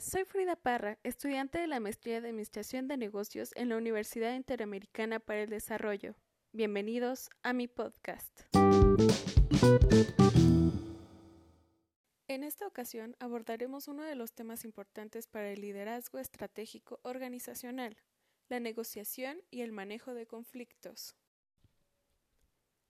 Soy Frida Parra, estudiante de la maestría de Administración de Negocios en la Universidad Interamericana para el Desarrollo. Bienvenidos a mi podcast. En esta ocasión abordaremos uno de los temas importantes para el liderazgo estratégico organizacional, la negociación y el manejo de conflictos.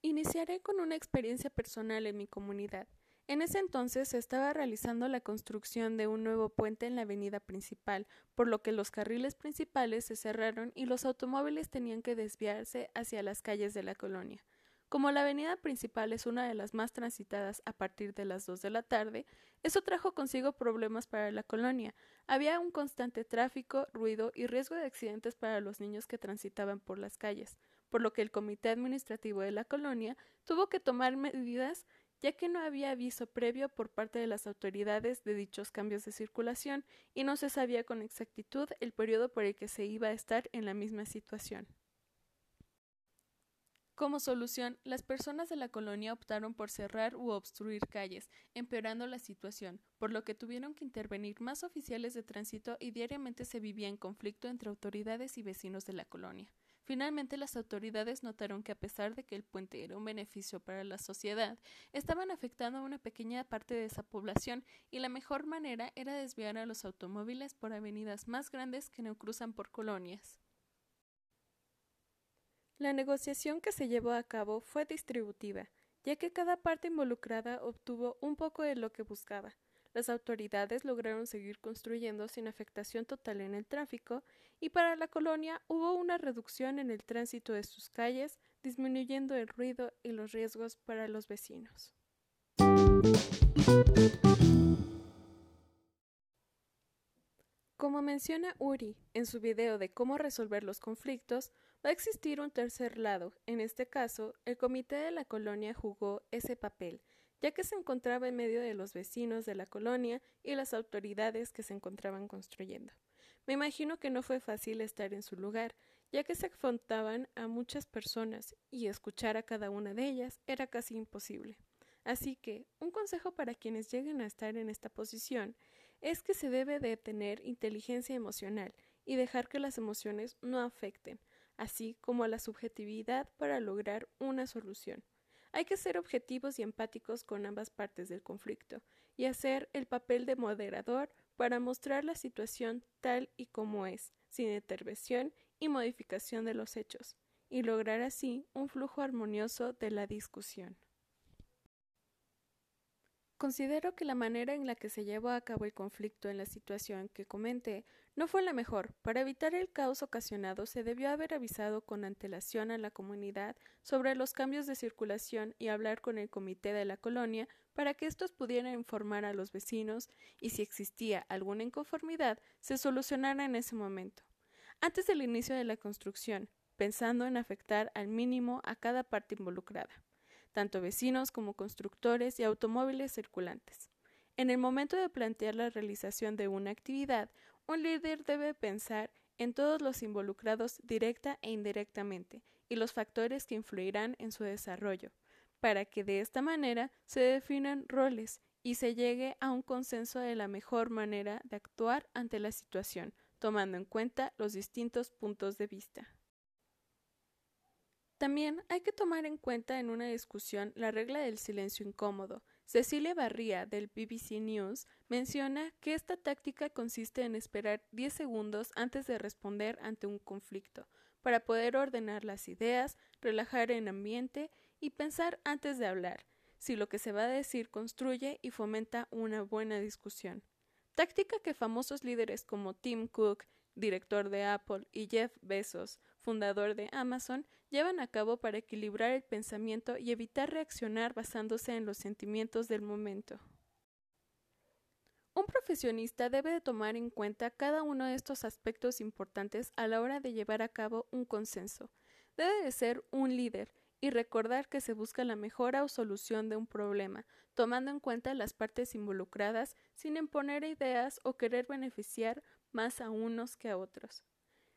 Iniciaré con una experiencia personal en mi comunidad. En ese entonces se estaba realizando la construcción de un nuevo puente en la avenida principal, por lo que los carriles principales se cerraron y los automóviles tenían que desviarse hacia las calles de la colonia. Como la avenida principal es una de las más transitadas a partir de las dos de la tarde, eso trajo consigo problemas para la colonia. Había un constante tráfico, ruido y riesgo de accidentes para los niños que transitaban por las calles, por lo que el comité administrativo de la colonia tuvo que tomar medidas ya que no había aviso previo por parte de las autoridades de dichos cambios de circulación y no se sabía con exactitud el periodo por el que se iba a estar en la misma situación. Como solución, las personas de la colonia optaron por cerrar u obstruir calles, empeorando la situación, por lo que tuvieron que intervenir más oficiales de tránsito y diariamente se vivía en conflicto entre autoridades y vecinos de la colonia. Finalmente, las autoridades notaron que a pesar de que el puente era un beneficio para la sociedad, estaban afectando a una pequeña parte de esa población y la mejor manera era desviar a los automóviles por avenidas más grandes que no cruzan por colonias. La negociación que se llevó a cabo fue distributiva, ya que cada parte involucrada obtuvo un poco de lo que buscaba. Las autoridades lograron seguir construyendo sin afectación total en el tráfico y para la colonia hubo una reducción en el tránsito de sus calles, disminuyendo el ruido y los riesgos para los vecinos. Como menciona Uri en su video de cómo resolver los conflictos, va a existir un tercer lado. En este caso, el comité de la colonia jugó ese papel, ya que se encontraba en medio de los vecinos de la colonia y las autoridades que se encontraban construyendo. Me imagino que no fue fácil estar en su lugar, ya que se afrontaban a muchas personas y escuchar a cada una de ellas era casi imposible. Así que, un consejo para quienes lleguen a estar en esta posición es que se debe de tener inteligencia emocional y dejar que las emociones no afecten, así como la subjetividad para lograr una solución. Hay que ser objetivos y empáticos con ambas partes del conflicto y hacer el papel de moderador para mostrar la situación tal y como es, sin intervención y modificación de los hechos, y lograr así un flujo armonioso de la discusión. Considero que la manera en la que se llevó a cabo el conflicto en la situación que comenté no fue la mejor. Para evitar el caos ocasionado se debió haber avisado con antelación a la comunidad sobre los cambios de circulación y hablar con el comité de la colonia para que estos pudieran informar a los vecinos y si existía alguna inconformidad se solucionara en ese momento. Antes del inicio de la construcción, pensando en afectar al mínimo a cada parte involucrada tanto vecinos como constructores y automóviles circulantes. En el momento de plantear la realización de una actividad, un líder debe pensar en todos los involucrados directa e indirectamente y los factores que influirán en su desarrollo, para que de esta manera se definan roles y se llegue a un consenso de la mejor manera de actuar ante la situación, tomando en cuenta los distintos puntos de vista. También hay que tomar en cuenta en una discusión la regla del silencio incómodo. Cecilia Barría, del BBC News, menciona que esta táctica consiste en esperar 10 segundos antes de responder ante un conflicto, para poder ordenar las ideas, relajar el ambiente y pensar antes de hablar, si lo que se va a decir construye y fomenta una buena discusión. Táctica que famosos líderes como Tim Cook, director de Apple, y Jeff Bezos, fundador de Amazon, llevan a cabo para equilibrar el pensamiento y evitar reaccionar basándose en los sentimientos del momento. Un profesionista debe de tomar en cuenta cada uno de estos aspectos importantes a la hora de llevar a cabo un consenso. Debe de ser un líder y recordar que se busca la mejora o solución de un problema, tomando en cuenta las partes involucradas sin imponer ideas o querer beneficiar más a unos que a otros.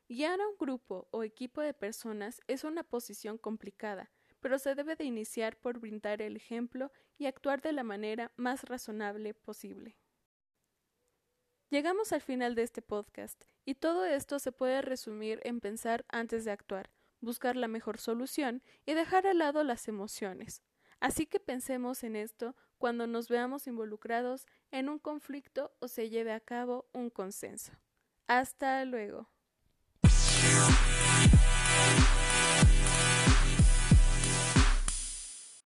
Guiar a un grupo o equipo de personas es una posición complicada, pero se debe de iniciar por brindar el ejemplo y actuar de la manera más razonable posible. Llegamos al final de este podcast, y todo esto se puede resumir en pensar antes de actuar, buscar la mejor solución y dejar al lado las emociones. Así que pensemos en esto cuando nos veamos involucrados en un conflicto o se lleve a cabo un consenso. Hasta luego.